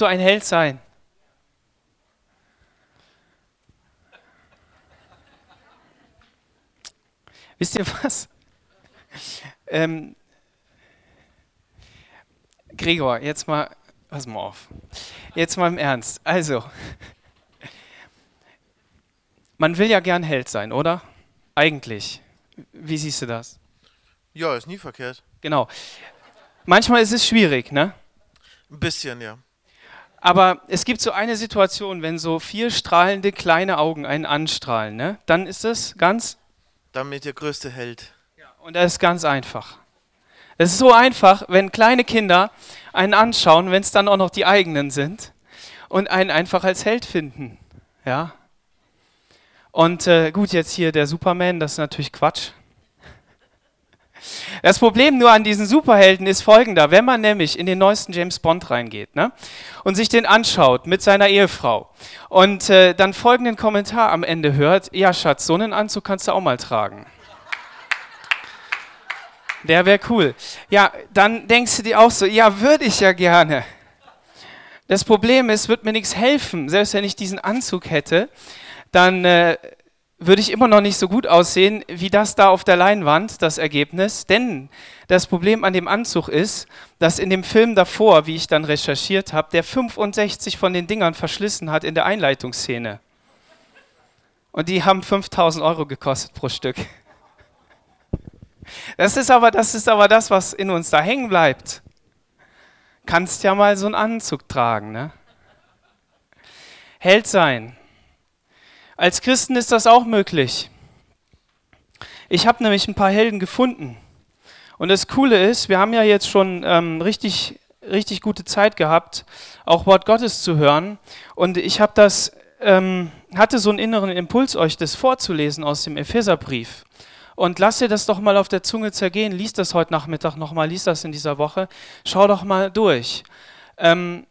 so ein Held sein? Wisst ihr was? Ähm, Gregor, jetzt mal, pass mal auf. Jetzt mal im Ernst. Also, man will ja gern Held sein, oder? Eigentlich. Wie siehst du das? Ja, ist nie verkehrt. Genau. Manchmal ist es schwierig, ne? Ein bisschen, ja. Aber es gibt so eine Situation, wenn so vier strahlende kleine Augen einen anstrahlen, ne? Dann ist es ganz. Damit der größte Held. Ja, und das ist ganz einfach. Es ist so einfach, wenn kleine Kinder einen anschauen, wenn es dann auch noch die eigenen sind und einen einfach als Held finden. Ja. Und äh, gut, jetzt hier der Superman, das ist natürlich Quatsch. Das Problem nur an diesen Superhelden ist folgender. Wenn man nämlich in den neuesten James Bond reingeht ne, und sich den anschaut mit seiner Ehefrau und äh, dann folgenden Kommentar am Ende hört, ja Schatz, so einen Anzug kannst du auch mal tragen. Der wäre cool. Ja, dann denkst du dir auch so, ja, würde ich ja gerne. Das Problem ist, wird mir nichts helfen. Selbst wenn ich diesen Anzug hätte, dann äh, würde ich immer noch nicht so gut aussehen wie das da auf der Leinwand, das Ergebnis. Denn das Problem an dem Anzug ist, dass in dem Film davor, wie ich dann recherchiert habe, der 65 von den Dingern verschlissen hat in der Einleitungsszene. Und die haben 5000 Euro gekostet pro Stück. Das ist aber das, ist aber das was in uns da hängen bleibt. Kannst ja mal so einen Anzug tragen, ne? Held sein. Als Christen ist das auch möglich. Ich habe nämlich ein paar Helden gefunden. Und das Coole ist, wir haben ja jetzt schon ähm, richtig, richtig gute Zeit gehabt, auch Wort Gottes zu hören. Und ich habe das, ähm, hatte so einen inneren Impuls, euch das vorzulesen aus dem Epheserbrief. Und lass dir das doch mal auf der Zunge zergehen. Lies das heute Nachmittag nochmal, lies das in dieser Woche. Schau doch mal durch. Ähm,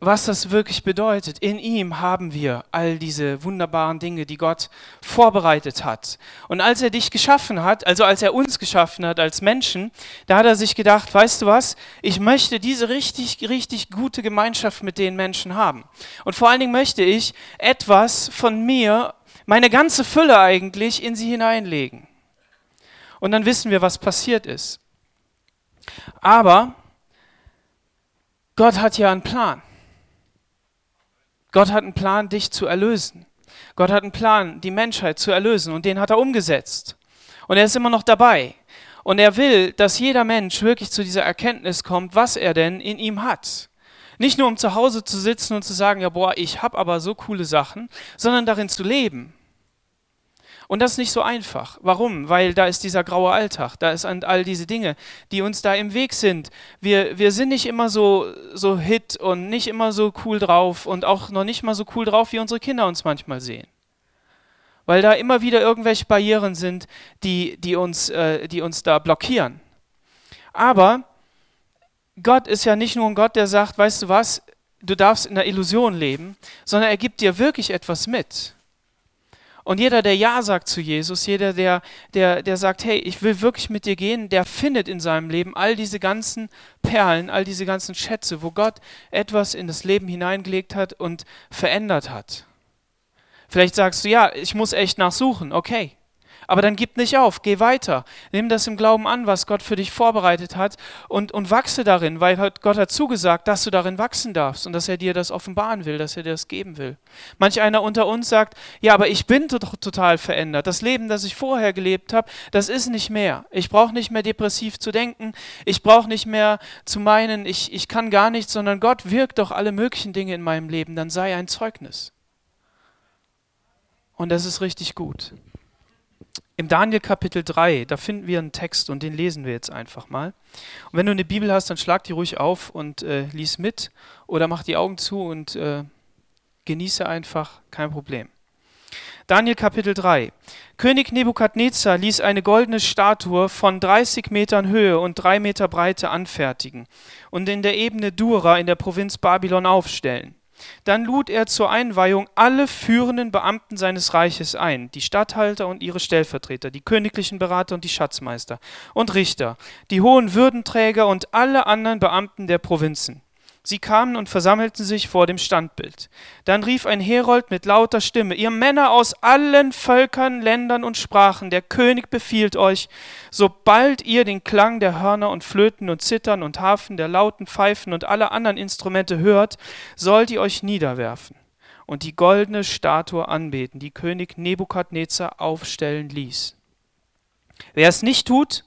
was das wirklich bedeutet. In ihm haben wir all diese wunderbaren Dinge, die Gott vorbereitet hat. Und als er dich geschaffen hat, also als er uns geschaffen hat als Menschen, da hat er sich gedacht, weißt du was, ich möchte diese richtig, richtig gute Gemeinschaft mit den Menschen haben. Und vor allen Dingen möchte ich etwas von mir, meine ganze Fülle eigentlich, in sie hineinlegen. Und dann wissen wir, was passiert ist. Aber Gott hat ja einen Plan. Gott hat einen Plan, dich zu erlösen. Gott hat einen Plan, die Menschheit zu erlösen und den hat er umgesetzt. Und er ist immer noch dabei. Und er will, dass jeder Mensch wirklich zu dieser Erkenntnis kommt, was er denn in ihm hat. Nicht nur um zu Hause zu sitzen und zu sagen, ja, boah, ich habe aber so coole Sachen, sondern darin zu leben. Und das ist nicht so einfach. Warum? Weil da ist dieser graue Alltag, da ist all diese Dinge, die uns da im Weg sind. Wir, wir sind nicht immer so, so hit und nicht immer so cool drauf und auch noch nicht mal so cool drauf, wie unsere Kinder uns manchmal sehen. Weil da immer wieder irgendwelche Barrieren sind, die, die, uns, äh, die uns da blockieren. Aber Gott ist ja nicht nur ein Gott, der sagt, weißt du was, du darfst in der Illusion leben, sondern er gibt dir wirklich etwas mit. Und jeder, der Ja sagt zu Jesus, jeder, der, der, der sagt, hey, ich will wirklich mit dir gehen, der findet in seinem Leben all diese ganzen Perlen, all diese ganzen Schätze, wo Gott etwas in das Leben hineingelegt hat und verändert hat. Vielleicht sagst du, ja, ich muss echt nachsuchen, okay. Aber dann gib nicht auf, geh weiter. Nimm das im Glauben an, was Gott für dich vorbereitet hat und, und wachse darin, weil Gott hat zugesagt, dass du darin wachsen darfst und dass er dir das offenbaren will, dass er dir das geben will. Manch einer unter uns sagt, ja, aber ich bin doch total verändert. Das Leben, das ich vorher gelebt habe, das ist nicht mehr. Ich brauche nicht mehr depressiv zu denken. Ich brauche nicht mehr zu meinen, ich, ich kann gar nichts, sondern Gott wirkt doch alle möglichen Dinge in meinem Leben. Dann sei ein Zeugnis. Und das ist richtig gut. Im Daniel Kapitel 3, da finden wir einen Text und den lesen wir jetzt einfach mal. Und wenn du eine Bibel hast, dann schlag die ruhig auf und äh, lies mit oder mach die Augen zu und äh, genieße einfach, kein Problem. Daniel Kapitel 3. König Nebukadnezar ließ eine goldene Statue von 30 Metern Höhe und 3 Meter Breite anfertigen und in der Ebene Dura in der Provinz Babylon aufstellen. Dann lud er zur Einweihung alle führenden Beamten seines Reiches ein, die Statthalter und ihre Stellvertreter, die königlichen Berater und die Schatzmeister und Richter, die hohen Würdenträger und alle anderen Beamten der Provinzen. Sie kamen und versammelten sich vor dem Standbild. Dann rief ein Herold mit lauter Stimme, ihr Männer aus allen Völkern, Ländern und Sprachen, der König befiehlt euch, sobald ihr den Klang der Hörner und Flöten und Zittern und Harfen, der lauten Pfeifen und aller anderen Instrumente hört, sollt ihr euch niederwerfen und die goldene Statue anbeten, die König Nebukadnezar aufstellen ließ. Wer es nicht tut,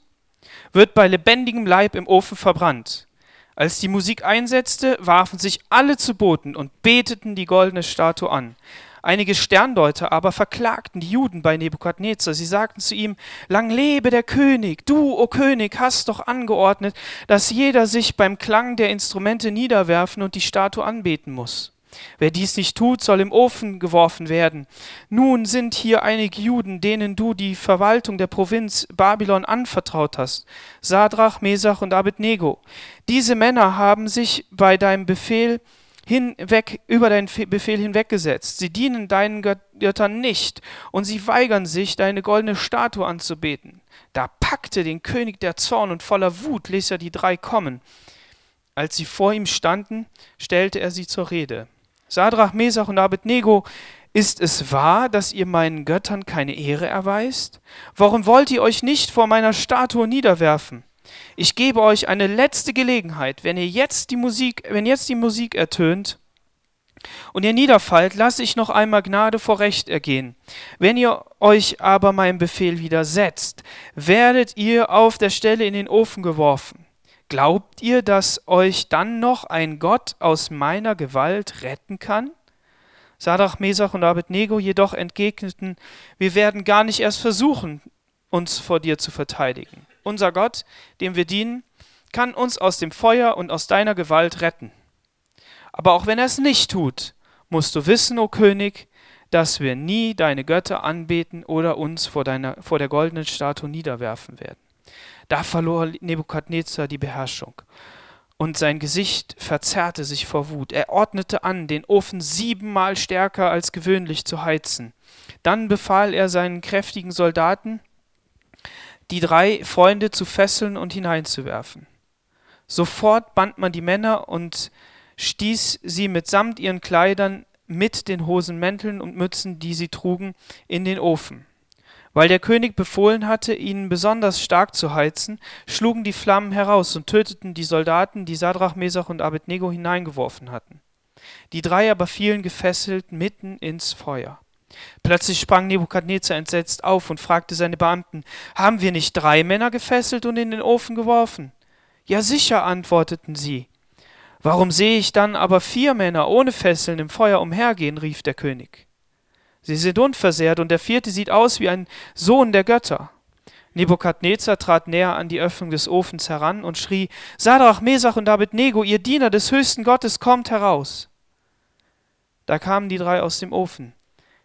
wird bei lebendigem Leib im Ofen verbrannt. Als die Musik einsetzte, warfen sich alle zu Boden und beteten die goldene Statue an. Einige Sterndeuter aber verklagten die Juden bei Nebukadnezar. Sie sagten zu ihm, Lang lebe der König, du, o König, hast doch angeordnet, dass jeder sich beim Klang der Instrumente niederwerfen und die Statue anbeten muss. Wer dies nicht tut, soll im Ofen geworfen werden. Nun sind hier einige Juden, denen du die Verwaltung der Provinz Babylon anvertraut hast, Sadrach, Mesach und Abednego. Diese Männer haben sich bei deinem Befehl hinweg, über deinen Befehl hinweggesetzt. Sie dienen deinen Göttern nicht und sie weigern sich, deine goldene Statue anzubeten. Da packte den König der Zorn und voller Wut ließ er die drei kommen. Als sie vor ihm standen, stellte er sie zur Rede. Sadrach, Mesach und Abednego, ist es wahr, dass ihr meinen Göttern keine Ehre erweist? Warum wollt ihr euch nicht vor meiner Statue niederwerfen? Ich gebe euch eine letzte Gelegenheit, wenn ihr jetzt die Musik, wenn jetzt die Musik ertönt und ihr niederfallt, lasse ich noch einmal Gnade vor Recht ergehen. Wenn ihr euch aber meinem Befehl widersetzt, werdet ihr auf der Stelle in den Ofen geworfen. Glaubt ihr, dass euch dann noch ein Gott aus meiner Gewalt retten kann? Sadrach, Mesach und Abednego jedoch entgegneten, wir werden gar nicht erst versuchen, uns vor dir zu verteidigen. Unser Gott, dem wir dienen, kann uns aus dem Feuer und aus deiner Gewalt retten. Aber auch wenn er es nicht tut, musst du wissen, o König, dass wir nie deine Götter anbeten oder uns vor, deiner, vor der goldenen Statue niederwerfen werden. Da verlor Nebukadnezar die Beherrschung und sein Gesicht verzerrte sich vor Wut. Er ordnete an, den Ofen siebenmal stärker als gewöhnlich zu heizen. Dann befahl er seinen kräftigen Soldaten, die drei Freunde zu fesseln und hineinzuwerfen. Sofort band man die Männer und stieß sie mitsamt ihren Kleidern mit den Hosenmänteln und Mützen, die sie trugen, in den Ofen. Weil der König befohlen hatte, ihn besonders stark zu heizen, schlugen die Flammen heraus und töteten die Soldaten, die Sadrach, Mesach und Abednego hineingeworfen hatten. Die drei aber fielen gefesselt mitten ins Feuer. Plötzlich sprang Nebukadnezar entsetzt auf und fragte seine Beamten, haben wir nicht drei Männer gefesselt und in den Ofen geworfen? Ja sicher, antworteten sie. Warum sehe ich dann aber vier Männer ohne Fesseln im Feuer umhergehen? rief der König. Sie sind unversehrt und der vierte sieht aus wie ein Sohn der Götter. Nebukadnezar trat näher an die Öffnung des Ofens heran und schrie, Sadrach, Mesach und Abednego, ihr Diener des höchsten Gottes, kommt heraus. Da kamen die drei aus dem Ofen.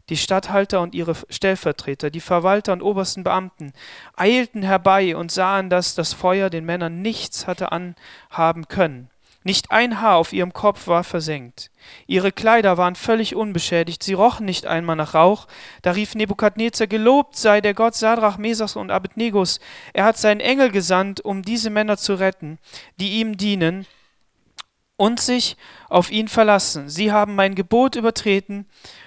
Die Statthalter und ihre Stellvertreter, die Verwalter und obersten Beamten eilten herbei und sahen, dass das Feuer den Männern nichts hatte anhaben können. Nicht ein Haar auf ihrem Kopf war versenkt. Ihre Kleider waren völlig unbeschädigt, sie rochen nicht einmal nach Rauch. Da rief Nebukadnezar, gelobt sei der Gott Sadrach, Mesachs und Abednegos. Er hat seinen Engel gesandt, um diese Männer zu retten, die ihm dienen und sich auf ihn verlassen. Sie haben mein Gebot übertreten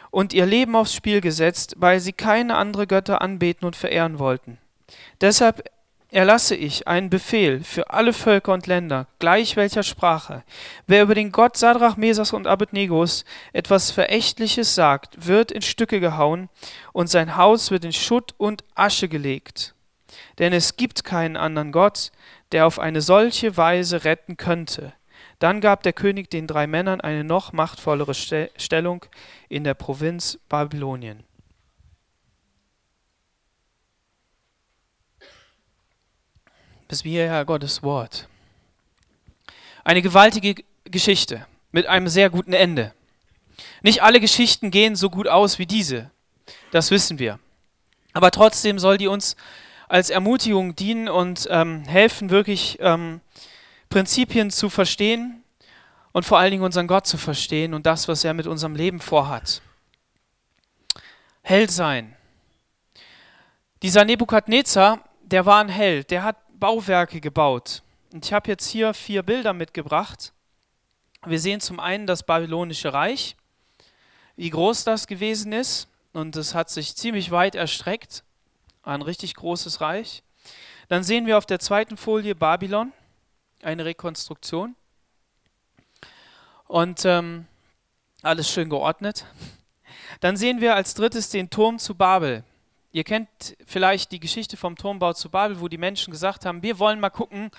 und ihr Leben aufs Spiel gesetzt, weil sie keine andere Götter anbeten und verehren wollten. Deshalb erlasse ich einen Befehl für alle Völker und Länder, gleich welcher Sprache. Wer über den Gott Sadrach, Mesas und Abednegos etwas Verächtliches sagt, wird in Stücke gehauen und sein Haus wird in Schutt und Asche gelegt. Denn es gibt keinen anderen Gott, der auf eine solche Weise retten könnte. Dann gab der König den drei Männern eine noch machtvollere Stellung in der Provinz Babylonien. Bis hierher Gottes Wort. Eine gewaltige Geschichte mit einem sehr guten Ende. Nicht alle Geschichten gehen so gut aus wie diese, das wissen wir. Aber trotzdem soll die uns als Ermutigung dienen und ähm, helfen, wirklich ähm, Prinzipien zu verstehen und vor allen Dingen unseren Gott zu verstehen und das, was er mit unserem Leben vorhat. Held sein. Dieser Nebukadnezar, der war ein Held, der hat Bauwerke gebaut. Und ich habe jetzt hier vier Bilder mitgebracht. Wir sehen zum einen das babylonische Reich, wie groß das gewesen ist. Und es hat sich ziemlich weit erstreckt. Ein richtig großes Reich. Dann sehen wir auf der zweiten Folie Babylon, eine Rekonstruktion. Und ähm, alles schön geordnet. Dann sehen wir als drittes den Turm zu Babel. Ihr kennt vielleicht die Geschichte vom Turmbau zu Babel, wo die Menschen gesagt haben, wir wollen mal gucken,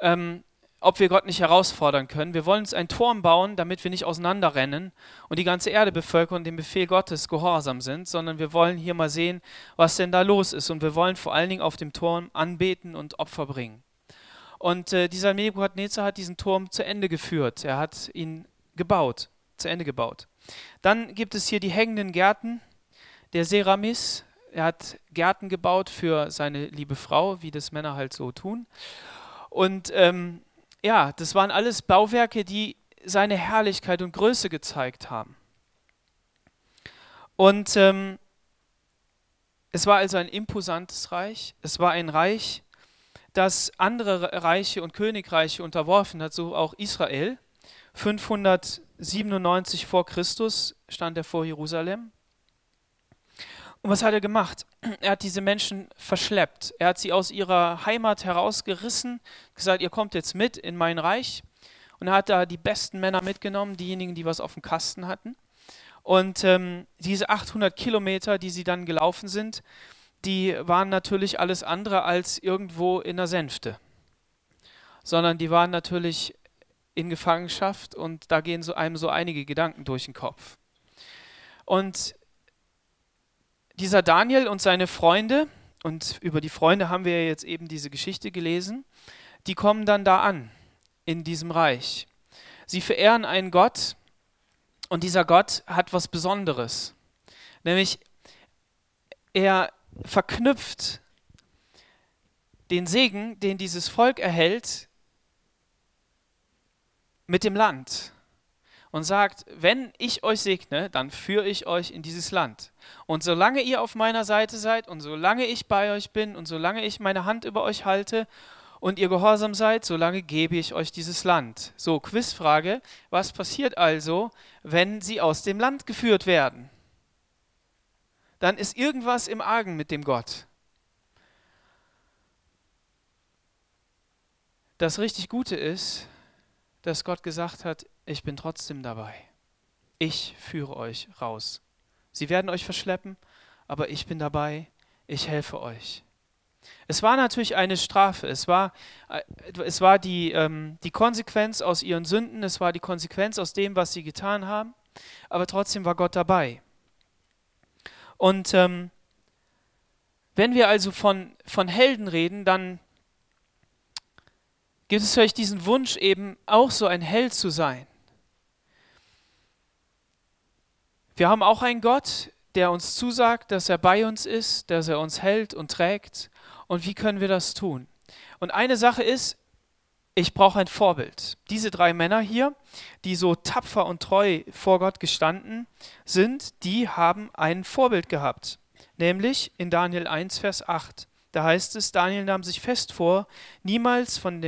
ähm, ob wir Gott nicht herausfordern können. Wir wollen uns einen Turm bauen, damit wir nicht auseinanderrennen und die ganze Erde bevölkern und dem Befehl Gottes gehorsam sind, sondern wir wollen hier mal sehen, was denn da los ist. Und wir wollen vor allen Dingen auf dem Turm anbeten und Opfer bringen. Und äh, dieser Nebukadnezar hat diesen Turm zu Ende geführt. Er hat ihn gebaut, zu Ende gebaut. Dann gibt es hier die hängenden Gärten der Seramis. Er hat Gärten gebaut für seine liebe Frau, wie das Männer halt so tun. Und ähm, ja, das waren alles Bauwerke, die seine Herrlichkeit und Größe gezeigt haben. Und ähm, es war also ein imposantes Reich. Es war ein Reich, das andere Reiche und Königreiche unterworfen hat, so auch Israel. 597 vor Christus stand er vor Jerusalem. Und was hat er gemacht? Er hat diese Menschen verschleppt. Er hat sie aus ihrer Heimat herausgerissen, gesagt, ihr kommt jetzt mit in mein Reich. Und er hat da die besten Männer mitgenommen, diejenigen, die was auf dem Kasten hatten. Und ähm, diese 800 Kilometer, die sie dann gelaufen sind, die waren natürlich alles andere als irgendwo in der Sänfte, sondern die waren natürlich in Gefangenschaft und da gehen so einem so einige Gedanken durch den Kopf. Und dieser Daniel und seine Freunde, und über die Freunde haben wir jetzt eben diese Geschichte gelesen, die kommen dann da an, in diesem Reich. Sie verehren einen Gott und dieser Gott hat was Besonderes. Nämlich, er verknüpft den Segen, den dieses Volk erhält, mit dem Land und sagt, wenn ich euch segne, dann führe ich euch in dieses Land. Und solange ihr auf meiner Seite seid und solange ich bei euch bin und solange ich meine Hand über euch halte und ihr gehorsam seid, solange gebe ich euch dieses Land. So, Quizfrage, was passiert also, wenn sie aus dem Land geführt werden? Dann ist irgendwas im Argen mit dem Gott. Das richtig Gute ist, dass Gott gesagt hat, ich bin trotzdem dabei. Ich führe euch raus. Sie werden euch verschleppen, aber ich bin dabei, ich helfe euch. Es war natürlich eine Strafe, es war, äh, es war die, ähm, die Konsequenz aus ihren Sünden, es war die Konsequenz aus dem, was sie getan haben, aber trotzdem war Gott dabei. Und ähm, wenn wir also von, von Helden reden, dann gibt es vielleicht diesen Wunsch eben auch so ein Held zu sein. Wir haben auch einen Gott, der uns zusagt, dass er bei uns ist, dass er uns hält und trägt. Und wie können wir das tun? Und eine Sache ist, ich brauche ein Vorbild. Diese drei Männer hier, die so tapfer und treu vor Gott gestanden sind, die haben ein Vorbild gehabt. Nämlich in Daniel 1, Vers 8. Da heißt es, Daniel nahm sich fest vor, niemals von,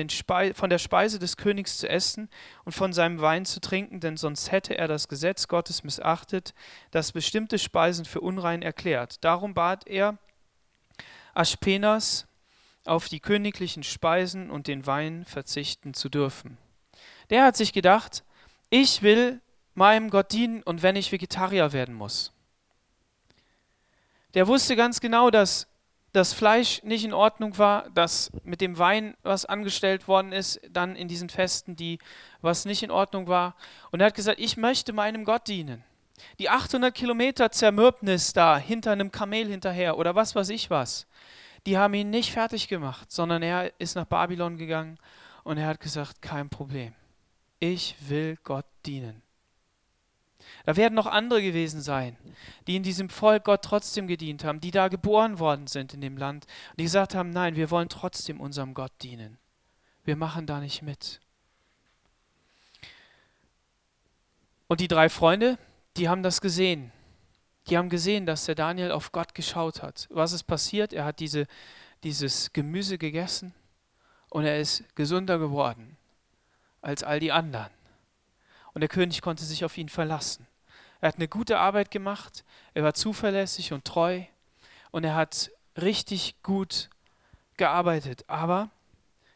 von, der Speise des Königs zu essen und von seinem Wein zu trinken, denn sonst hätte er das Gesetz Gottes missachtet, das bestimmte Speisen für unrein erklärt. Darum bat er Aschpenas, auf die königlichen Speisen und den Wein verzichten zu dürfen. Der hat sich gedacht, ich will meinem Gott dienen und wenn ich Vegetarier werden muss. Der wusste ganz genau, dass das Fleisch nicht in Ordnung war, dass mit dem Wein was angestellt worden ist, dann in diesen Festen, die was nicht in Ordnung war. Und er hat gesagt, ich möchte meinem Gott dienen. Die 800 Kilometer Zermürbnis da hinter einem Kamel hinterher oder was weiß ich was, die haben ihn nicht fertig gemacht, sondern er ist nach Babylon gegangen und er hat gesagt, kein Problem. Ich will Gott dienen. Da werden noch andere gewesen sein, die in diesem Volk Gott trotzdem gedient haben, die da geboren worden sind in dem Land, die gesagt haben, nein, wir wollen trotzdem unserem Gott dienen. Wir machen da nicht mit. Und die drei Freunde, die haben das gesehen. Die haben gesehen, dass der Daniel auf Gott geschaut hat. Was ist passiert? Er hat diese, dieses Gemüse gegessen und er ist gesunder geworden als all die anderen. Und der König konnte sich auf ihn verlassen. Er hat eine gute Arbeit gemacht, er war zuverlässig und treu und er hat richtig gut gearbeitet. Aber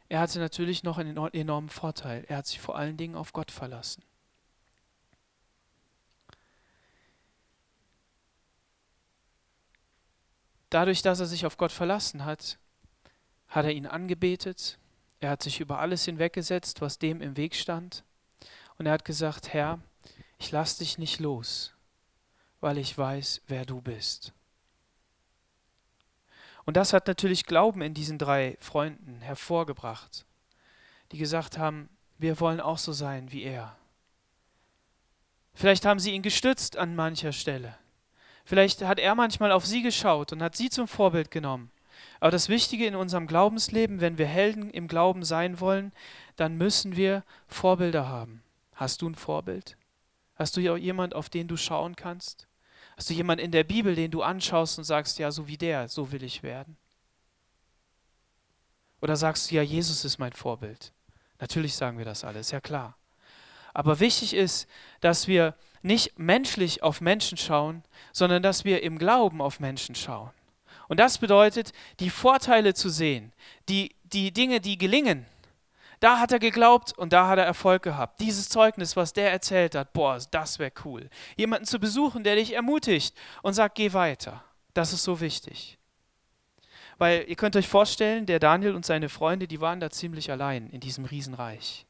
er hatte natürlich noch einen enormen Vorteil. Er hat sich vor allen Dingen auf Gott verlassen. Dadurch, dass er sich auf Gott verlassen hat, hat er ihn angebetet, er hat sich über alles hinweggesetzt, was dem im Weg stand, und er hat gesagt, Herr, ich lass dich nicht los, weil ich weiß, wer du bist. Und das hat natürlich Glauben in diesen drei Freunden hervorgebracht, die gesagt haben, wir wollen auch so sein wie er. Vielleicht haben sie ihn gestützt an mancher Stelle. Vielleicht hat er manchmal auf sie geschaut und hat sie zum Vorbild genommen. Aber das Wichtige in unserem Glaubensleben, wenn wir Helden im Glauben sein wollen, dann müssen wir Vorbilder haben. Hast du ein Vorbild? Hast du jemand, auf den du schauen kannst? Hast du jemand in der Bibel, den du anschaust und sagst, ja, so wie der, so will ich werden? Oder sagst du, ja, Jesus ist mein Vorbild? Natürlich sagen wir das alles, ja klar. Aber wichtig ist, dass wir nicht menschlich auf Menschen schauen, sondern dass wir im Glauben auf Menschen schauen. Und das bedeutet, die Vorteile zu sehen, die, die Dinge, die gelingen. Da hat er geglaubt und da hat er Erfolg gehabt. Dieses Zeugnis, was der erzählt hat, boah, das wäre cool. Jemanden zu besuchen, der dich ermutigt und sagt, geh weiter. Das ist so wichtig. Weil ihr könnt euch vorstellen, der Daniel und seine Freunde, die waren da ziemlich allein in diesem Riesenreich.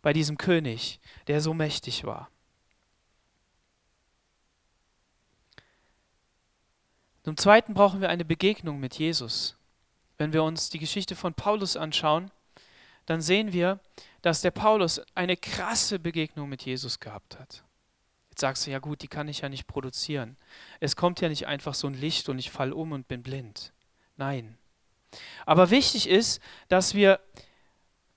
Bei diesem König, der so mächtig war. Zum Zweiten brauchen wir eine Begegnung mit Jesus. Wenn wir uns die Geschichte von Paulus anschauen, dann sehen wir, dass der Paulus eine krasse Begegnung mit Jesus gehabt hat. Jetzt sagst du, ja gut, die kann ich ja nicht produzieren. Es kommt ja nicht einfach so ein Licht und ich fall um und bin blind. Nein. Aber wichtig ist, dass wir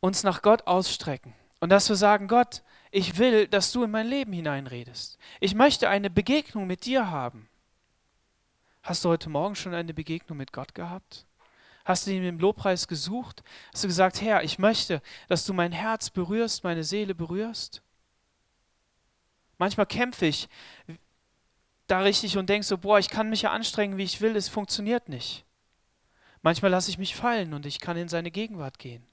uns nach Gott ausstrecken und dass wir sagen, Gott, ich will, dass du in mein Leben hineinredest. Ich möchte eine Begegnung mit dir haben. Hast du heute Morgen schon eine Begegnung mit Gott gehabt? Hast du ihn im Lobpreis gesucht? Hast du gesagt, Herr, ich möchte, dass du mein Herz berührst, meine Seele berührst? Manchmal kämpfe ich da richtig und denke so, boah, ich kann mich ja anstrengen, wie ich will, es funktioniert nicht. Manchmal lasse ich mich fallen und ich kann in seine Gegenwart gehen.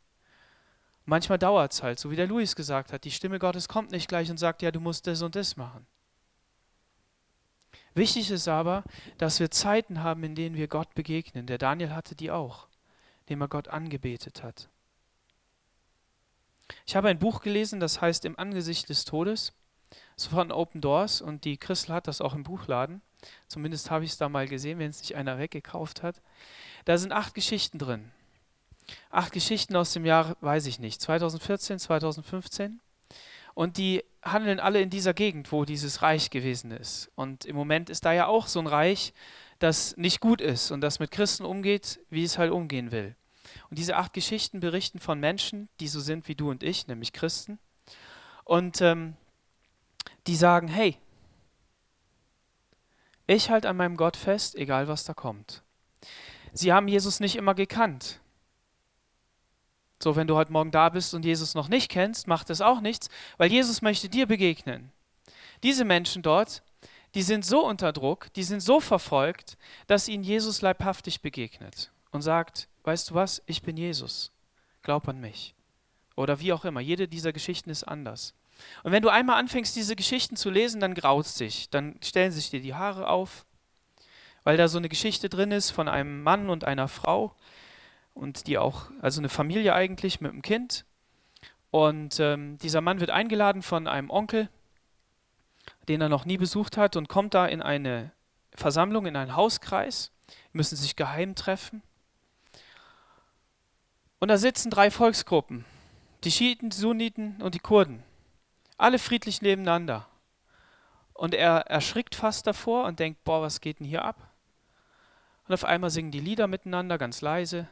Manchmal dauert es halt, so wie der Luis gesagt hat, die Stimme Gottes kommt nicht gleich und sagt, ja, du musst das und das machen. Wichtig ist aber, dass wir Zeiten haben, in denen wir Gott begegnen. Der Daniel hatte die auch, indem er Gott angebetet hat. Ich habe ein Buch gelesen, das heißt Im Angesicht des Todes. Das von Open Doors und die Christel hat das auch im Buchladen. Zumindest habe ich es da mal gesehen, wenn es nicht einer weggekauft hat. Da sind acht Geschichten drin. Acht Geschichten aus dem Jahr, weiß ich nicht, 2014, 2015. Und die handeln alle in dieser Gegend, wo dieses Reich gewesen ist. Und im Moment ist da ja auch so ein Reich, das nicht gut ist und das mit Christen umgeht, wie es halt umgehen will. Und diese acht Geschichten berichten von Menschen, die so sind wie du und ich, nämlich Christen. Und ähm, die sagen, hey, ich halte an meinem Gott fest, egal was da kommt. Sie haben Jesus nicht immer gekannt. So, wenn du heute Morgen da bist und Jesus noch nicht kennst, macht es auch nichts, weil Jesus möchte dir begegnen. Diese Menschen dort, die sind so unter Druck, die sind so verfolgt, dass ihnen Jesus leibhaftig begegnet und sagt, weißt du was, ich bin Jesus, glaub an mich. Oder wie auch immer, jede dieser Geschichten ist anders. Und wenn du einmal anfängst, diese Geschichten zu lesen, dann graut es dich, dann stellen sich dir die Haare auf, weil da so eine Geschichte drin ist von einem Mann und einer Frau, und die auch, also eine Familie eigentlich mit einem Kind. Und ähm, dieser Mann wird eingeladen von einem Onkel, den er noch nie besucht hat, und kommt da in eine Versammlung, in einen Hauskreis, müssen sich geheim treffen. Und da sitzen drei Volksgruppen, die Schiiten, die Sunniten und die Kurden, alle friedlich nebeneinander. Und er erschrickt fast davor und denkt, boah, was geht denn hier ab? Und auf einmal singen die Lieder miteinander, ganz leise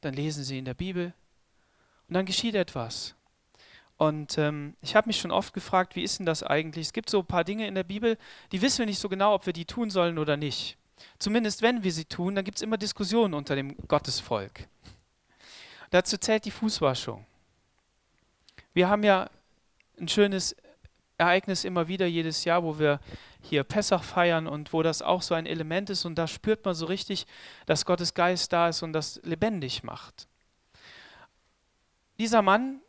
dann lesen sie in der Bibel und dann geschieht etwas. Und ähm, ich habe mich schon oft gefragt, wie ist denn das eigentlich? Es gibt so ein paar Dinge in der Bibel, die wissen wir nicht so genau, ob wir die tun sollen oder nicht. Zumindest wenn wir sie tun, dann gibt es immer Diskussionen unter dem Gottesvolk. Dazu zählt die Fußwaschung. Wir haben ja ein schönes Ereignis immer wieder jedes Jahr, wo wir hier Pessach feiern und wo das auch so ein Element ist und da spürt man so richtig, dass Gottes Geist da ist und das lebendig macht. Dieser Mann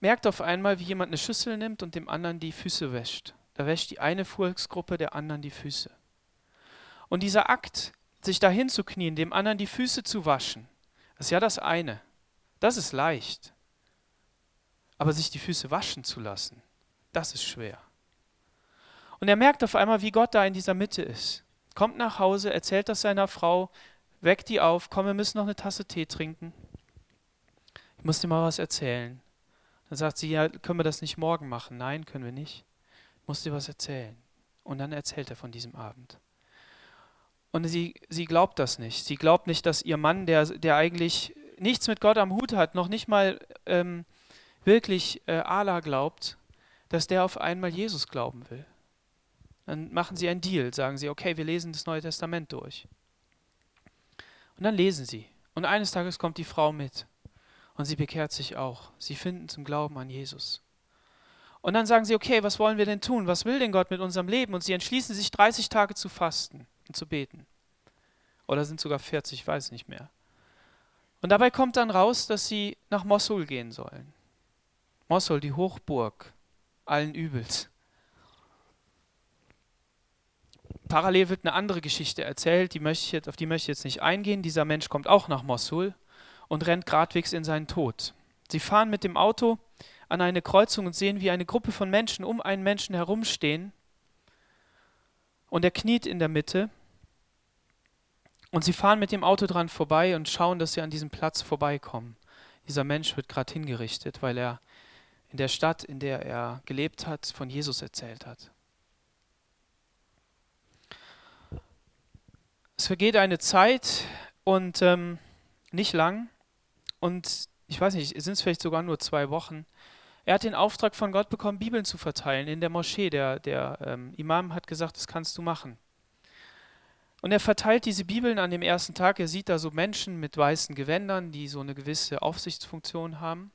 merkt auf einmal, wie jemand eine Schüssel nimmt und dem anderen die Füße wäscht. Da wäscht die eine Volksgruppe der anderen die Füße. Und dieser Akt, sich dahin zu knien, dem anderen die Füße zu waschen, ist ja das eine. Das ist leicht. Aber sich die Füße waschen zu lassen, das ist schwer. Und er merkt auf einmal, wie Gott da in dieser Mitte ist. Kommt nach Hause, erzählt das seiner Frau, weckt die auf, komm, wir müssen noch eine Tasse Tee trinken. Ich muss dir mal was erzählen. Dann sagt sie, ja, können wir das nicht morgen machen? Nein, können wir nicht. Ich muss dir was erzählen. Und dann erzählt er von diesem Abend. Und sie, sie glaubt das nicht. Sie glaubt nicht, dass ihr Mann, der, der eigentlich nichts mit Gott am Hut hat, noch nicht mal ähm, wirklich äh, Allah glaubt, dass der auf einmal Jesus glauben will. Dann machen sie einen Deal, sagen sie, okay, wir lesen das Neue Testament durch. Und dann lesen sie. Und eines Tages kommt die Frau mit. Und sie bekehrt sich auch. Sie finden zum Glauben an Jesus. Und dann sagen sie, okay, was wollen wir denn tun? Was will denn Gott mit unserem Leben? Und sie entschließen sich, 30 Tage zu fasten und zu beten. Oder sind sogar 40, ich weiß nicht mehr. Und dabei kommt dann raus, dass sie nach Mosul gehen sollen. Mosul, die Hochburg allen Übels. Parallel wird eine andere Geschichte erzählt, die möchte jetzt, auf die möchte ich jetzt nicht eingehen. Dieser Mensch kommt auch nach Mosul und rennt gradwegs in seinen Tod. Sie fahren mit dem Auto an eine Kreuzung und sehen, wie eine Gruppe von Menschen um einen Menschen herumstehen. Und er kniet in der Mitte. Und sie fahren mit dem Auto dran vorbei und schauen, dass sie an diesem Platz vorbeikommen. Dieser Mensch wird gerade hingerichtet, weil er in der Stadt, in der er gelebt hat, von Jesus erzählt hat. Es vergeht eine Zeit und ähm, nicht lang, und ich weiß nicht, sind es vielleicht sogar nur zwei Wochen. Er hat den Auftrag von Gott bekommen, Bibeln zu verteilen in der Moschee. Der, der ähm, Imam hat gesagt, das kannst du machen. Und er verteilt diese Bibeln an dem ersten Tag. Er sieht da so Menschen mit weißen Gewändern, die so eine gewisse Aufsichtsfunktion haben.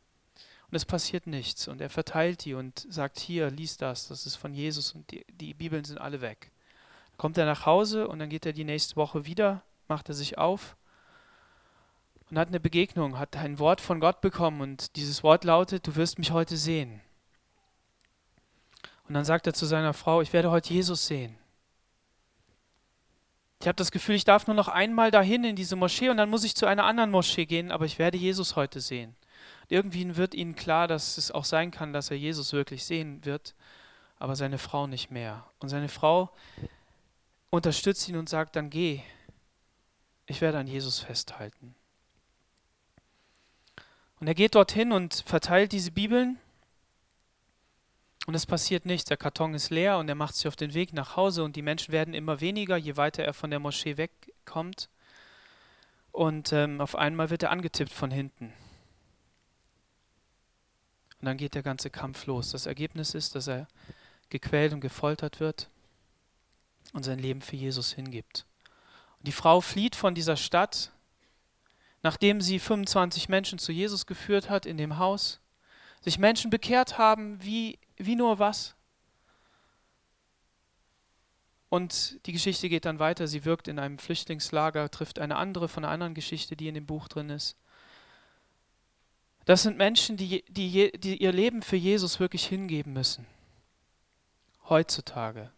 Und es passiert nichts. Und er verteilt die und sagt, hier, lies das, das ist von Jesus und die, die Bibeln sind alle weg. Kommt er nach Hause und dann geht er die nächste Woche wieder, macht er sich auf und hat eine Begegnung, hat ein Wort von Gott bekommen und dieses Wort lautet, du wirst mich heute sehen. Und dann sagt er zu seiner Frau, ich werde heute Jesus sehen. Ich habe das Gefühl, ich darf nur noch einmal dahin in diese Moschee und dann muss ich zu einer anderen Moschee gehen, aber ich werde Jesus heute sehen. Und irgendwie wird ihnen klar, dass es auch sein kann, dass er Jesus wirklich sehen wird, aber seine Frau nicht mehr. Und seine Frau unterstützt ihn und sagt, dann geh, ich werde an Jesus festhalten. Und er geht dorthin und verteilt diese Bibeln. Und es passiert nichts. Der Karton ist leer und er macht sich auf den Weg nach Hause und die Menschen werden immer weniger, je weiter er von der Moschee wegkommt. Und ähm, auf einmal wird er angetippt von hinten. Und dann geht der ganze Kampf los. Das Ergebnis ist, dass er gequält und gefoltert wird und sein Leben für Jesus hingibt. Und die Frau flieht von dieser Stadt nachdem sie 25 Menschen zu Jesus geführt hat in dem Haus, sich Menschen bekehrt haben, wie, wie nur was. Und die Geschichte geht dann weiter. Sie wirkt in einem Flüchtlingslager, trifft eine andere von einer anderen Geschichte, die in dem Buch drin ist. Das sind Menschen, die, die, die ihr Leben für Jesus wirklich hingeben müssen. Heutzutage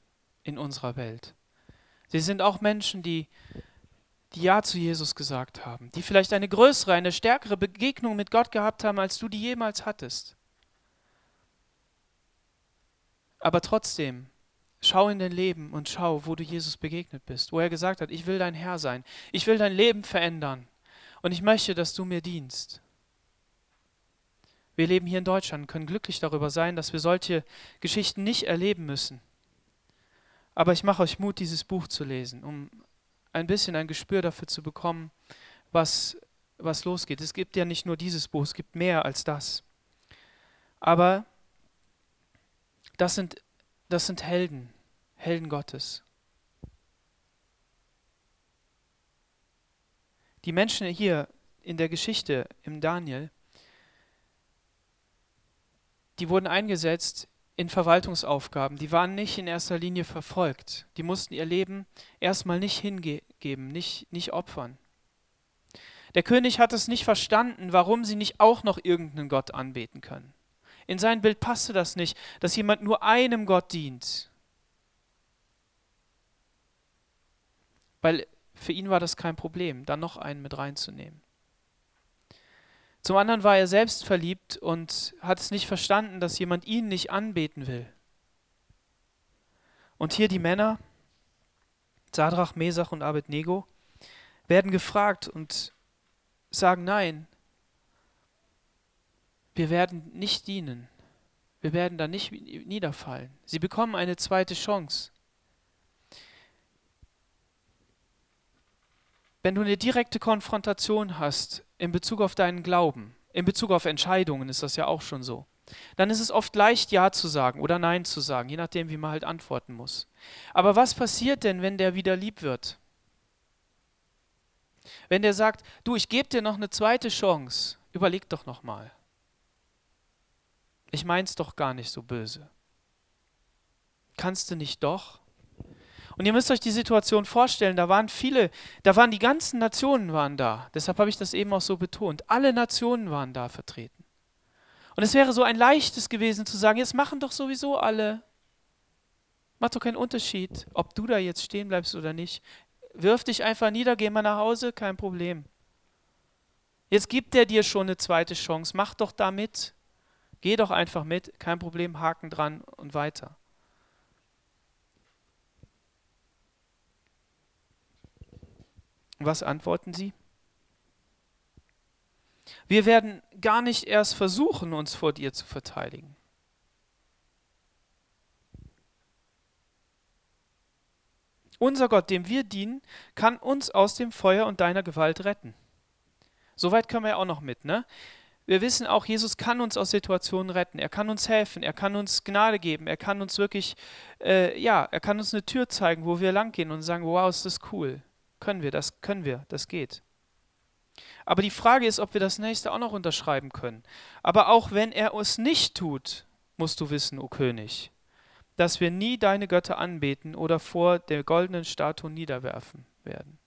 in unserer Welt. Sie sind auch Menschen, die die Ja zu Jesus gesagt haben, die vielleicht eine größere, eine stärkere Begegnung mit Gott gehabt haben, als du die jemals hattest. Aber trotzdem, schau in dein Leben und schau, wo du Jesus begegnet bist, wo er gesagt hat, ich will dein Herr sein, ich will dein Leben verändern und ich möchte, dass du mir dienst. Wir leben hier in Deutschland, können glücklich darüber sein, dass wir solche Geschichten nicht erleben müssen. Aber ich mache euch Mut, dieses Buch zu lesen, um ein bisschen ein Gespür dafür zu bekommen, was, was losgeht. Es gibt ja nicht nur dieses Buch, es gibt mehr als das. Aber das sind, das sind Helden, Helden Gottes. Die Menschen hier in der Geschichte im Daniel, die wurden eingesetzt in Verwaltungsaufgaben, die waren nicht in erster Linie verfolgt. Die mussten ihr Leben erstmal nicht hingeben, nicht, nicht opfern. Der König hat es nicht verstanden, warum sie nicht auch noch irgendeinen Gott anbeten können. In sein Bild passte das nicht, dass jemand nur einem Gott dient. Weil für ihn war das kein Problem, da noch einen mit reinzunehmen. Zum anderen war er selbst verliebt und hat es nicht verstanden, dass jemand ihn nicht anbeten will. Und hier die Männer, Sadrach, Mesach und Abednego, werden gefragt und sagen, nein, wir werden nicht dienen. Wir werden da nicht niederfallen. Sie bekommen eine zweite Chance. Wenn du eine direkte Konfrontation hast in Bezug auf deinen Glauben, in Bezug auf Entscheidungen ist das ja auch schon so, dann ist es oft leicht, Ja zu sagen oder Nein zu sagen, je nachdem, wie man halt antworten muss. Aber was passiert denn, wenn der wieder lieb wird? Wenn der sagt, du, ich gebe dir noch eine zweite Chance, überleg doch noch mal. Ich mein's doch gar nicht so böse. Kannst du nicht doch? Und ihr müsst euch die Situation vorstellen, da waren viele, da waren die ganzen Nationen waren da. Deshalb habe ich das eben auch so betont. Alle Nationen waren da vertreten. Und es wäre so ein leichtes gewesen zu sagen, jetzt machen doch sowieso alle. Macht doch keinen Unterschied, ob du da jetzt stehen bleibst oder nicht. Wirf dich einfach nieder, geh mal nach Hause, kein Problem. Jetzt gibt er dir schon eine zweite Chance, mach doch da mit. Geh doch einfach mit, kein Problem, Haken dran und weiter. Was antworten sie? Wir werden gar nicht erst versuchen, uns vor dir zu verteidigen. Unser Gott, dem wir dienen, kann uns aus dem Feuer und deiner Gewalt retten. Soweit können wir ja auch noch mit, ne? Wir wissen auch, Jesus kann uns aus Situationen retten. Er kann uns helfen. Er kann uns Gnade geben. Er kann uns wirklich, äh, ja, er kann uns eine Tür zeigen, wo wir langgehen und sagen, wow, ist das cool. Können wir, das können wir, das geht. Aber die Frage ist, ob wir das nächste auch noch unterschreiben können. Aber auch wenn er es nicht tut, musst du wissen, o König, dass wir nie deine Götter anbeten oder vor der goldenen Statue niederwerfen werden.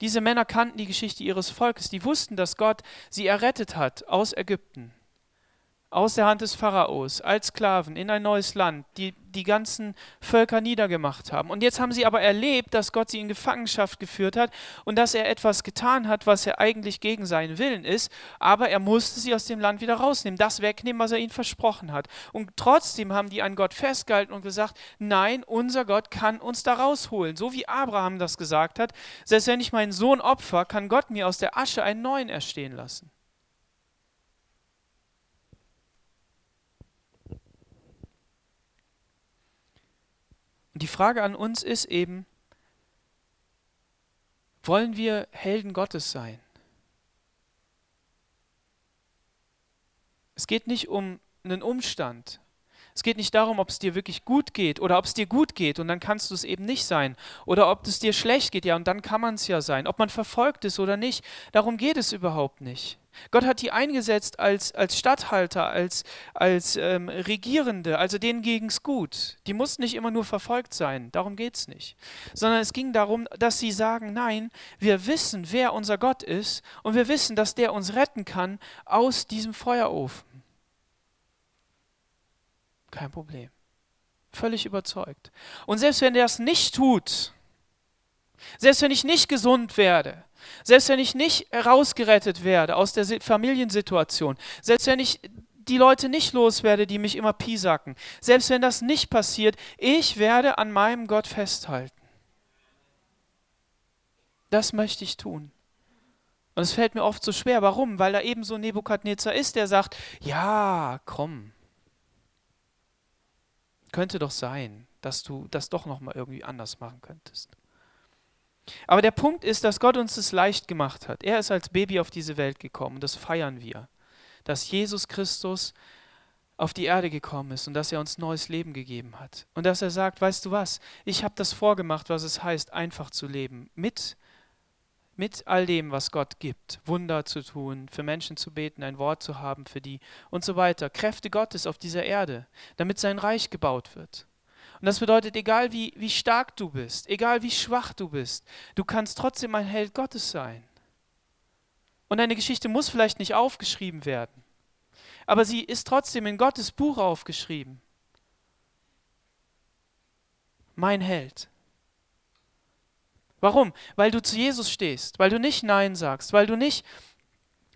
Diese Männer kannten die Geschichte ihres Volkes, die wussten, dass Gott sie errettet hat aus Ägypten aus der Hand des Pharaos als Sklaven in ein neues Land, die die ganzen Völker niedergemacht haben. Und jetzt haben sie aber erlebt, dass Gott sie in Gefangenschaft geführt hat und dass er etwas getan hat, was er eigentlich gegen seinen Willen ist, aber er musste sie aus dem Land wieder rausnehmen, das wegnehmen, was er ihnen versprochen hat. Und trotzdem haben die an Gott festgehalten und gesagt, nein, unser Gott kann uns da rausholen, so wie Abraham das gesagt hat, selbst wenn ich meinen Sohn opfer, kann Gott mir aus der Asche einen neuen erstehen lassen. Die Frage an uns ist eben, wollen wir Helden Gottes sein? Es geht nicht um einen Umstand. Es geht nicht darum, ob es dir wirklich gut geht oder ob es dir gut geht und dann kannst du es eben nicht sein. Oder ob es dir schlecht geht, ja, und dann kann man es ja sein. Ob man verfolgt ist oder nicht, darum geht es überhaupt nicht. Gott hat die eingesetzt als, als Statthalter, als, als ähm, Regierende, also denen ging es gut. Die mussten nicht immer nur verfolgt sein, darum geht es nicht. Sondern es ging darum, dass sie sagen, nein, wir wissen, wer unser Gott ist und wir wissen, dass der uns retten kann aus diesem Feuerofen. Kein Problem. Völlig überzeugt. Und selbst wenn er es nicht tut, selbst wenn ich nicht gesund werde, selbst wenn ich nicht herausgerettet werde aus der Familiensituation, selbst wenn ich die Leute nicht loswerde, die mich immer piesacken, selbst wenn das nicht passiert, ich werde an meinem Gott festhalten. Das möchte ich tun. Und es fällt mir oft so schwer. Warum? Weil da eben so Nebukadnezar ist, der sagt, ja, komm. Könnte doch sein, dass du das doch noch mal irgendwie anders machen könntest. Aber der Punkt ist, dass Gott uns es leicht gemacht hat. Er ist als Baby auf diese Welt gekommen und das feiern wir. Dass Jesus Christus auf die Erde gekommen ist und dass er uns neues Leben gegeben hat. Und dass er sagt, weißt du was, ich habe das vorgemacht, was es heißt, einfach zu leben. Mit mit all dem, was Gott gibt, Wunder zu tun, für Menschen zu beten, ein Wort zu haben für die und so weiter. Kräfte Gottes auf dieser Erde, damit sein Reich gebaut wird. Und das bedeutet, egal wie, wie stark du bist, egal wie schwach du bist, du kannst trotzdem ein Held Gottes sein. Und deine Geschichte muss vielleicht nicht aufgeschrieben werden, aber sie ist trotzdem in Gottes Buch aufgeschrieben. Mein Held. Warum? Weil du zu Jesus stehst, weil du nicht Nein sagst, weil du nicht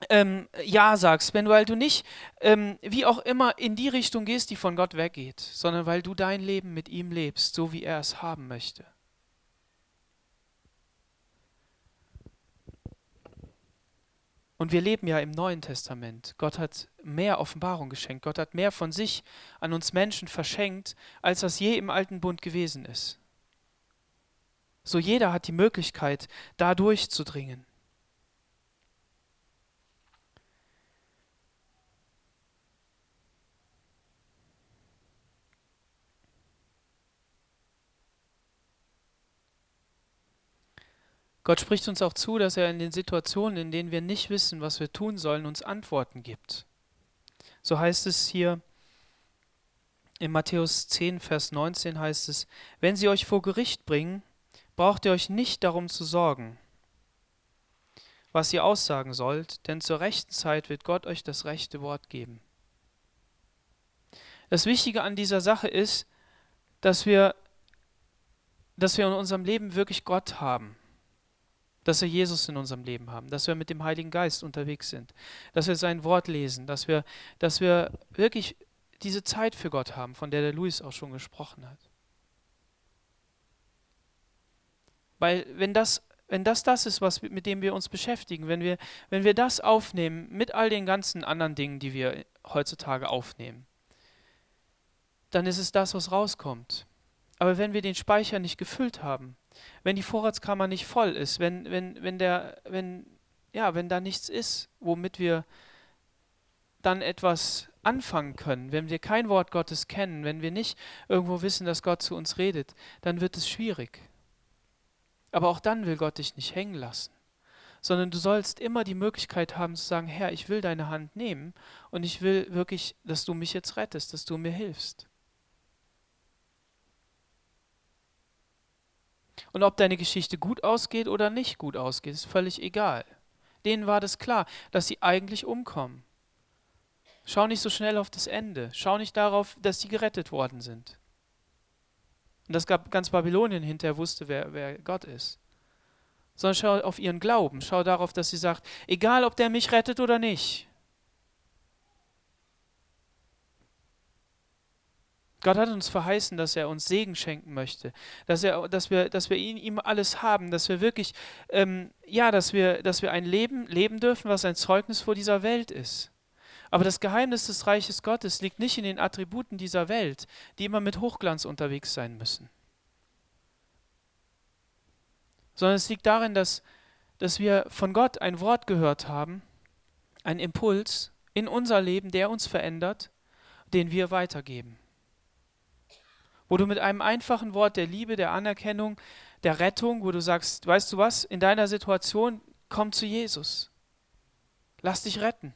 ähm, Ja sagst, wenn, weil du nicht ähm, wie auch immer in die Richtung gehst, die von Gott weggeht, sondern weil du dein Leben mit ihm lebst, so wie er es haben möchte. Und wir leben ja im Neuen Testament. Gott hat mehr Offenbarung geschenkt. Gott hat mehr von sich an uns Menschen verschenkt, als das je im alten Bund gewesen ist. So jeder hat die Möglichkeit, da durchzudringen. Gott spricht uns auch zu, dass er in den Situationen, in denen wir nicht wissen, was wir tun sollen, uns Antworten gibt. So heißt es hier in Matthäus 10, Vers 19 heißt es, wenn sie euch vor Gericht bringen, braucht ihr euch nicht darum zu sorgen, was ihr aussagen sollt, denn zur rechten Zeit wird Gott euch das rechte Wort geben. Das Wichtige an dieser Sache ist, dass wir, dass wir in unserem Leben wirklich Gott haben dass wir Jesus in unserem Leben haben, dass wir mit dem Heiligen Geist unterwegs sind, dass wir sein Wort lesen, dass wir, dass wir wirklich diese Zeit für Gott haben, von der der Luis auch schon gesprochen hat. Weil wenn das, wenn das das ist, was, mit dem wir uns beschäftigen, wenn wir, wenn wir das aufnehmen mit all den ganzen anderen Dingen, die wir heutzutage aufnehmen, dann ist es das, was rauskommt. Aber wenn wir den Speicher nicht gefüllt haben, wenn die Vorratskammer nicht voll ist, wenn, wenn, wenn, der, wenn, ja, wenn da nichts ist, womit wir dann etwas anfangen können, wenn wir kein Wort Gottes kennen, wenn wir nicht irgendwo wissen, dass Gott zu uns redet, dann wird es schwierig. Aber auch dann will Gott dich nicht hängen lassen, sondern du sollst immer die Möglichkeit haben zu sagen, Herr, ich will deine Hand nehmen und ich will wirklich, dass du mich jetzt rettest, dass du mir hilfst. Und ob deine Geschichte gut ausgeht oder nicht gut ausgeht, ist völlig egal. Denen war das klar, dass sie eigentlich umkommen. Schau nicht so schnell auf das Ende. Schau nicht darauf, dass sie gerettet worden sind. Und dass ganz Babylonien hinterher wusste, wer, wer Gott ist. Sondern schau auf ihren Glauben. Schau darauf, dass sie sagt, egal ob der mich rettet oder nicht, Gott hat uns verheißen, dass er uns Segen schenken möchte, dass, er, dass, wir, dass wir in ihm alles haben, dass wir wirklich, ähm, ja, dass wir, dass wir ein Leben leben dürfen, was ein Zeugnis vor dieser Welt ist. Aber das Geheimnis des Reiches Gottes liegt nicht in den Attributen dieser Welt, die immer mit Hochglanz unterwegs sein müssen, sondern es liegt darin, dass, dass wir von Gott ein Wort gehört haben, ein Impuls in unser Leben, der uns verändert, den wir weitergeben wo du mit einem einfachen Wort der Liebe, der Anerkennung, der Rettung, wo du sagst, weißt du was, in deiner Situation komm zu Jesus. Lass dich retten.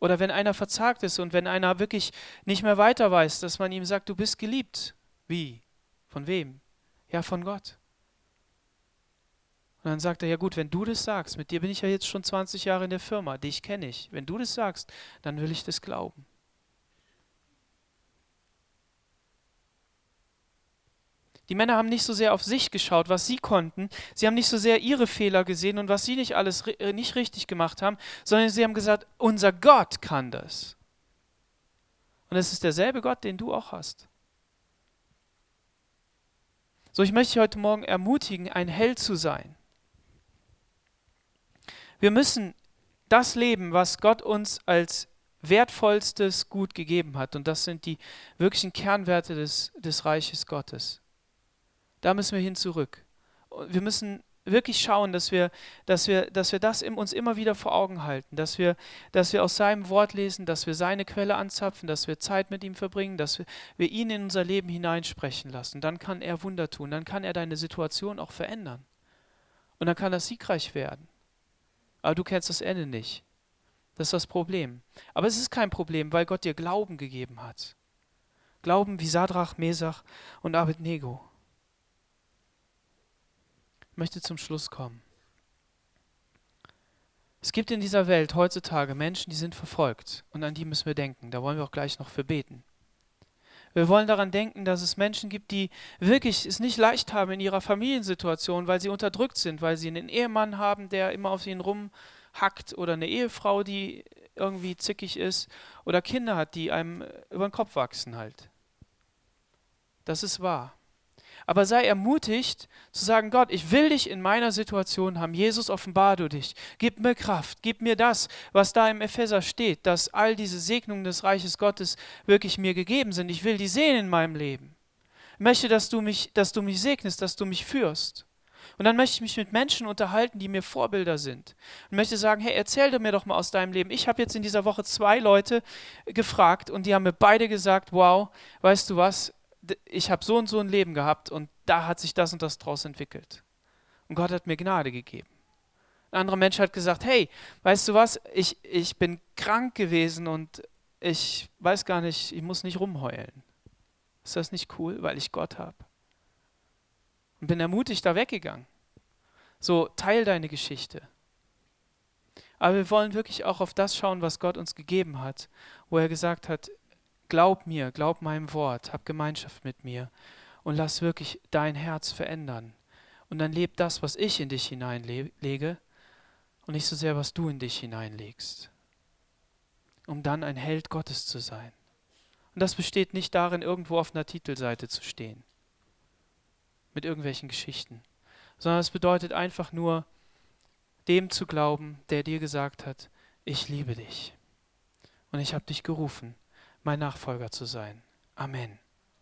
Oder wenn einer verzagt ist und wenn einer wirklich nicht mehr weiter weiß, dass man ihm sagt, du bist geliebt. Wie? Von wem? Ja, von Gott. Und dann sagt er, ja gut, wenn du das sagst, mit dir bin ich ja jetzt schon 20 Jahre in der Firma, dich kenne ich. Wenn du das sagst, dann will ich das glauben. Die Männer haben nicht so sehr auf sich geschaut, was sie konnten. Sie haben nicht so sehr ihre Fehler gesehen und was sie nicht alles äh, nicht richtig gemacht haben, sondern sie haben gesagt, unser Gott kann das. Und es ist derselbe Gott, den du auch hast. So, ich möchte dich heute Morgen ermutigen, ein Held zu sein. Wir müssen das leben, was Gott uns als wertvollstes Gut gegeben hat. Und das sind die wirklichen Kernwerte des, des Reiches Gottes. Da müssen wir hin zurück. Wir müssen wirklich schauen, dass wir, dass wir, dass wir das in uns immer wieder vor Augen halten, dass wir, dass wir aus seinem Wort lesen, dass wir seine Quelle anzapfen, dass wir Zeit mit ihm verbringen, dass wir, wir ihn in unser Leben hineinsprechen lassen. Dann kann er Wunder tun, dann kann er deine Situation auch verändern. Und dann kann das siegreich werden. Aber du kennst das Ende nicht. Das ist das Problem. Aber es ist kein Problem, weil Gott dir Glauben gegeben hat. Glauben wie Sadrach, Mesach und Abednego. Ich möchte zum Schluss kommen. Es gibt in dieser Welt heutzutage Menschen, die sind verfolgt und an die müssen wir denken. Da wollen wir auch gleich noch für beten. Wir wollen daran denken, dass es Menschen gibt, die wirklich es nicht leicht haben in ihrer Familiensituation, weil sie unterdrückt sind, weil sie einen Ehemann haben, der immer auf ihnen rumhackt oder eine Ehefrau, die irgendwie zickig ist oder Kinder hat, die einem über den Kopf wachsen halt. Das ist wahr. Aber sei ermutigt zu sagen, Gott, ich will dich in meiner Situation haben. Jesus, offenbar du dich. Gib mir Kraft. Gib mir das, was da im Epheser steht, dass all diese Segnungen des Reiches Gottes wirklich mir gegeben sind. Ich will die sehen in meinem Leben. Ich möchte, dass du mich, dass du mich segnest, dass du mich führst. Und dann möchte ich mich mit Menschen unterhalten, die mir Vorbilder sind. Und möchte sagen, hey, erzähl mir doch mal aus deinem Leben. Ich habe jetzt in dieser Woche zwei Leute gefragt und die haben mir beide gesagt, wow, weißt du was, ich habe so und so ein Leben gehabt und da hat sich das und das draus entwickelt. Und Gott hat mir Gnade gegeben. Ein anderer Mensch hat gesagt, hey, weißt du was, ich, ich bin krank gewesen und ich weiß gar nicht, ich muss nicht rumheulen. Ist das nicht cool, weil ich Gott habe? Und bin ermutigt da weggegangen. So, teil deine Geschichte. Aber wir wollen wirklich auch auf das schauen, was Gott uns gegeben hat, wo er gesagt hat, Glaub mir, glaub meinem Wort, hab Gemeinschaft mit mir und lass wirklich dein Herz verändern. Und dann lebt das, was ich in dich hineinlege und nicht so sehr, was du in dich hineinlegst. Um dann ein Held Gottes zu sein. Und das besteht nicht darin, irgendwo auf einer Titelseite zu stehen. Mit irgendwelchen Geschichten. Sondern es bedeutet einfach nur, dem zu glauben, der dir gesagt hat, ich liebe dich. Und ich habe dich gerufen mein Nachfolger zu sein. Amen.